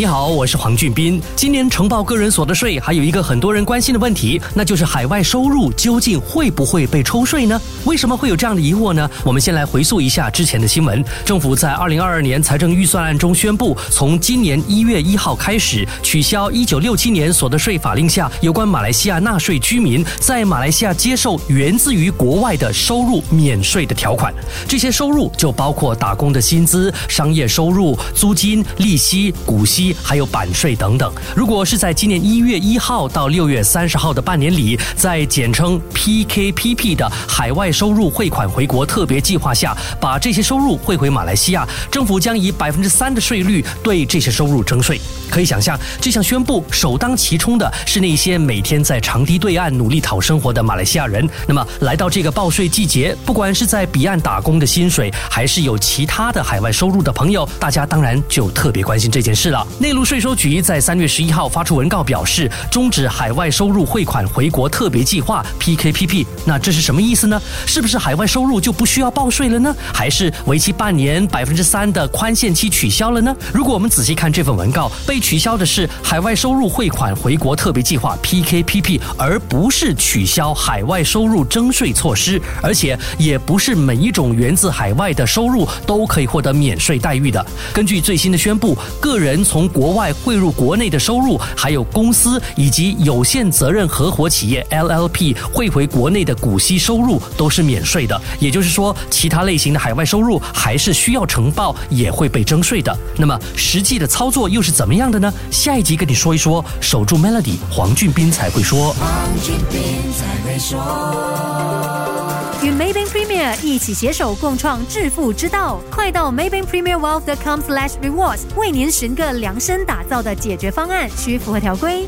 你好，我是黄俊斌。今年承报个人所得税，还有一个很多人关心的问题，那就是海外收入究竟会不会被抽税呢？为什么会有这样的疑惑呢？我们先来回溯一下之前的新闻。政府在二零二二年财政预算案中宣布，从今年一月一号开始，取消一九六七年所得税法令下有关马来西亚纳税居民在马来西亚接受源自于国外的收入免税的条款。这些收入就包括打工的薪资、商业收入、租金、利息、股息。还有版税等等。如果是在今年一月一号到六月三十号的半年里，在简称 PKPP 的海外收入汇款回国特别计划下，把这些收入汇回马来西亚，政府将以百分之三的税率对这些收入征税。可以想象，这项宣布首当其冲的是那些每天在长堤对岸努力讨生活的马来西亚人。那么，来到这个报税季节，不管是在彼岸打工的薪水，还是有其他的海外收入的朋友，大家当然就特别关心这件事了。内陆税收局在三月十一号发出文告，表示终止海外收入汇款回国特别计划 （PKPP）。那这是什么意思呢？是不是海外收入就不需要报税了呢？还是为期半年百分之三的宽限期取消了呢？如果我们仔细看这份文告，被取消的是海外收入汇款回国特别计划 （PKPP），而不是取消海外收入征税措施，而且也不是每一种源自海外的收入都可以获得免税待遇的。根据最新的宣布，个人从从国外汇入国内的收入，还有公司以及有限责任合伙企业 （LLP） 汇回国内的股息收入都是免税的。也就是说，其他类型的海外收入还是需要呈报，也会被征税的。那么，实际的操作又是怎么样的呢？下一集跟你说一说。守住 Melody，黄俊斌才会说。与 Maybank Premier 一起携手共创致富之道，快到 Maybank Premier Wealth.com/slash rewards 为您寻个量身打造的解决方案，需符合条规。